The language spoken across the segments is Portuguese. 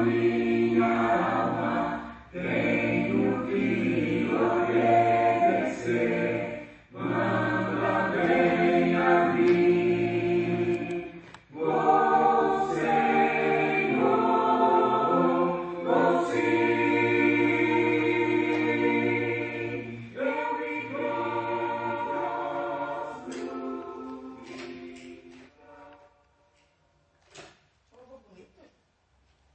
Amen.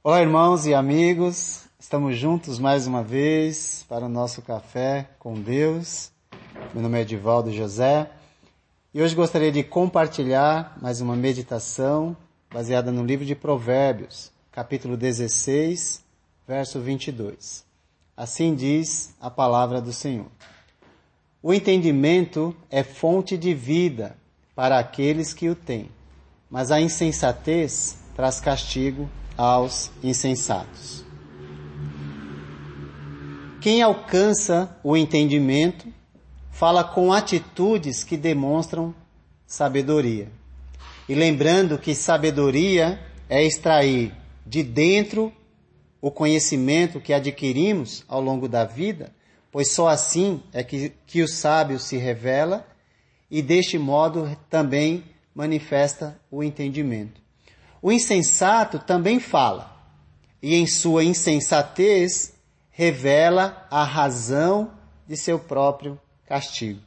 Olá, irmãos e amigos. Estamos juntos mais uma vez para o nosso café com Deus. Meu nome é Edivaldo José e hoje gostaria de compartilhar mais uma meditação baseada no livro de Provérbios, capítulo 16, verso 22. Assim diz a palavra do Senhor. O entendimento é fonte de vida para aqueles que o têm, mas a insensatez traz castigo aos insensatos. Quem alcança o entendimento fala com atitudes que demonstram sabedoria. E lembrando que sabedoria é extrair de dentro o conhecimento que adquirimos ao longo da vida, pois só assim é que, que o sábio se revela e deste modo também manifesta o entendimento. O insensato também fala, e em sua insensatez revela a razão de seu próprio castigo.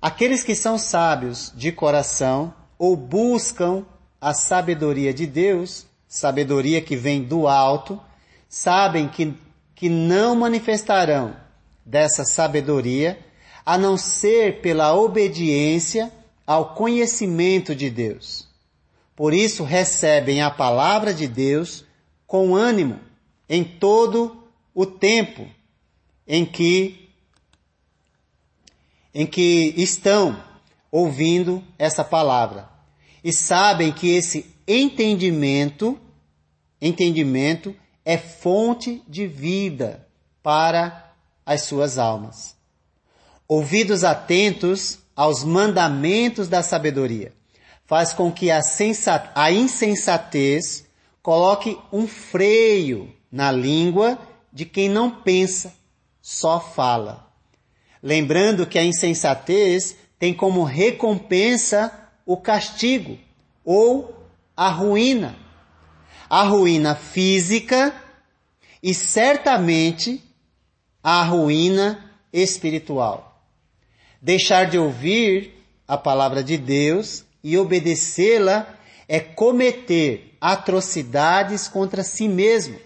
Aqueles que são sábios de coração ou buscam a sabedoria de Deus, sabedoria que vem do alto, sabem que, que não manifestarão dessa sabedoria a não ser pela obediência ao conhecimento de Deus. Por isso recebem a palavra de Deus com ânimo em todo o tempo em que em que estão ouvindo essa palavra e sabem que esse entendimento entendimento é fonte de vida para as suas almas. Ouvidos atentos aos mandamentos da sabedoria. Faz com que a, a insensatez coloque um freio na língua de quem não pensa, só fala. Lembrando que a insensatez tem como recompensa o castigo ou a ruína. A ruína física e certamente a ruína espiritual. Deixar de ouvir a palavra de Deus e obedecê-la é cometer atrocidades contra si mesmo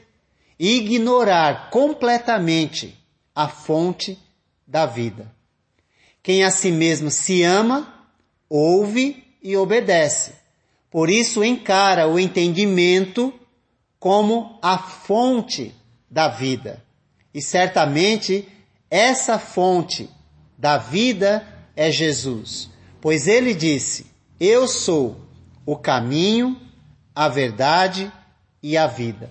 e ignorar completamente a fonte da vida. Quem a si mesmo se ama, ouve e obedece. Por isso encara o entendimento como a fonte da vida. E certamente essa fonte da vida é Jesus, pois ele disse: Eu sou o caminho, a verdade e a vida.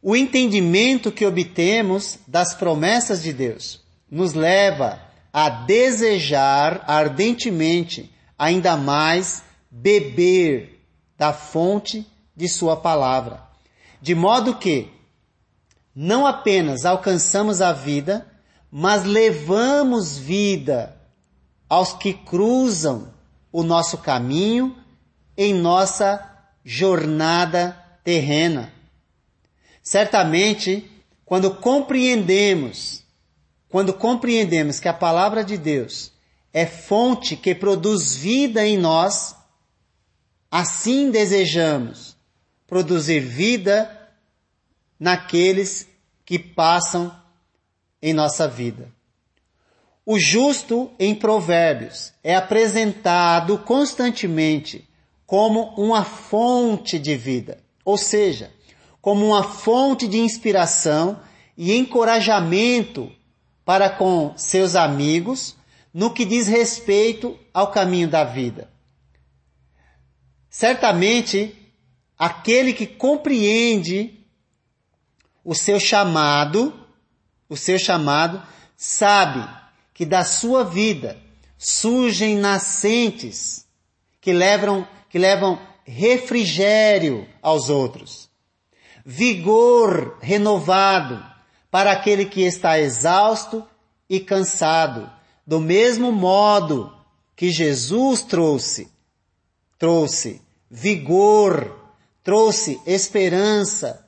O entendimento que obtemos das promessas de Deus nos leva a desejar ardentemente ainda mais beber da fonte de Sua palavra, de modo que não apenas alcançamos a vida, mas levamos vida aos que cruzam o nosso caminho em nossa jornada terrena. Certamente, quando compreendemos, quando compreendemos que a palavra de Deus é fonte que produz vida em nós, assim desejamos produzir vida naqueles que passam em nossa vida. O justo em Provérbios é apresentado constantemente como uma fonte de vida, ou seja, como uma fonte de inspiração e encorajamento para com seus amigos no que diz respeito ao caminho da vida. Certamente, aquele que compreende o seu chamado o seu chamado, sabe que da sua vida surgem nascentes que levam, que levam refrigério aos outros, vigor renovado para aquele que está exausto e cansado, do mesmo modo que Jesus trouxe, trouxe vigor, trouxe esperança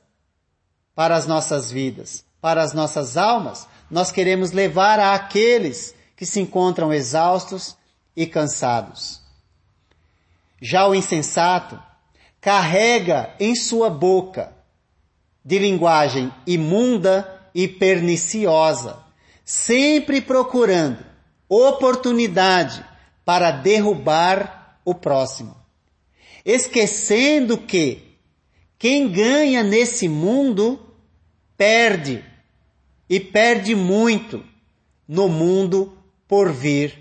para as nossas vidas para as nossas almas, nós queremos levar àqueles que se encontram exaustos e cansados. Já o insensato carrega em sua boca de linguagem imunda e perniciosa, sempre procurando oportunidade para derrubar o próximo, esquecendo que quem ganha nesse mundo perde e perde muito no mundo por vir.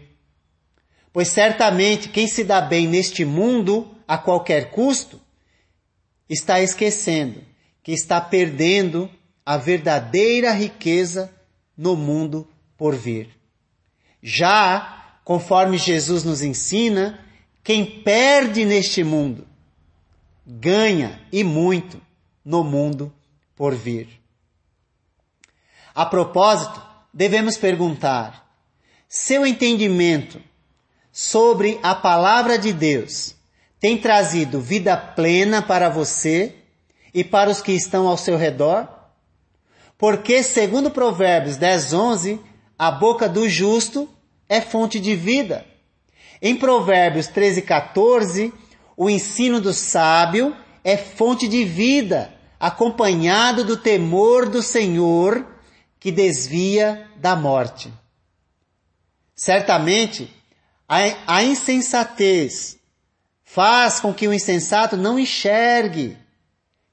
Pois certamente quem se dá bem neste mundo a qualquer custo está esquecendo que está perdendo a verdadeira riqueza no mundo por vir. Já, conforme Jesus nos ensina, quem perde neste mundo ganha e muito no mundo por vir. A propósito, devemos perguntar: seu entendimento sobre a palavra de Deus tem trazido vida plena para você e para os que estão ao seu redor? Porque, segundo Provérbios 10, 11, a boca do justo é fonte de vida. Em Provérbios 13, 14, o ensino do sábio é fonte de vida, acompanhado do temor do Senhor que desvia da morte. Certamente, a, a insensatez faz com que o insensato não enxergue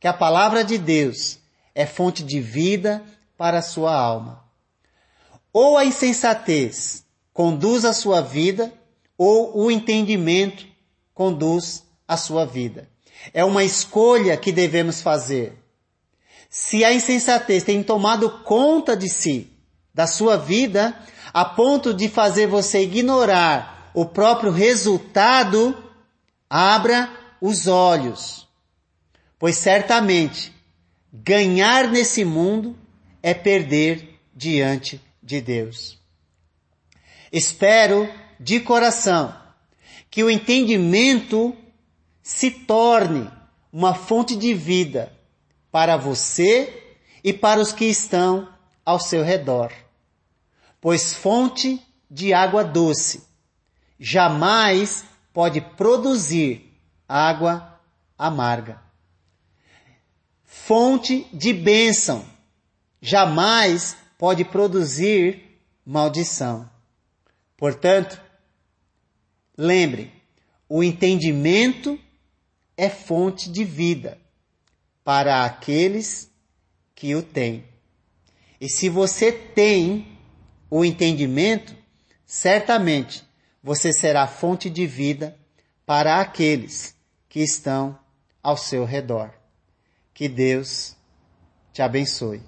que a palavra de Deus é fonte de vida para a sua alma. Ou a insensatez conduz a sua vida, ou o entendimento conduz a sua vida. É uma escolha que devemos fazer. Se a insensatez tem tomado conta de si, da sua vida, a ponto de fazer você ignorar o próprio resultado, abra os olhos. Pois certamente ganhar nesse mundo é perder diante de Deus. Espero de coração que o entendimento se torne uma fonte de vida para você e para os que estão ao seu redor pois fonte de água doce jamais pode produzir água amarga. Fonte de bênção jamais pode produzir maldição. Portanto, lembre, o entendimento é fonte de vida para aqueles que o têm. E se você tem o entendimento, certamente você será fonte de vida para aqueles que estão ao seu redor. Que Deus te abençoe.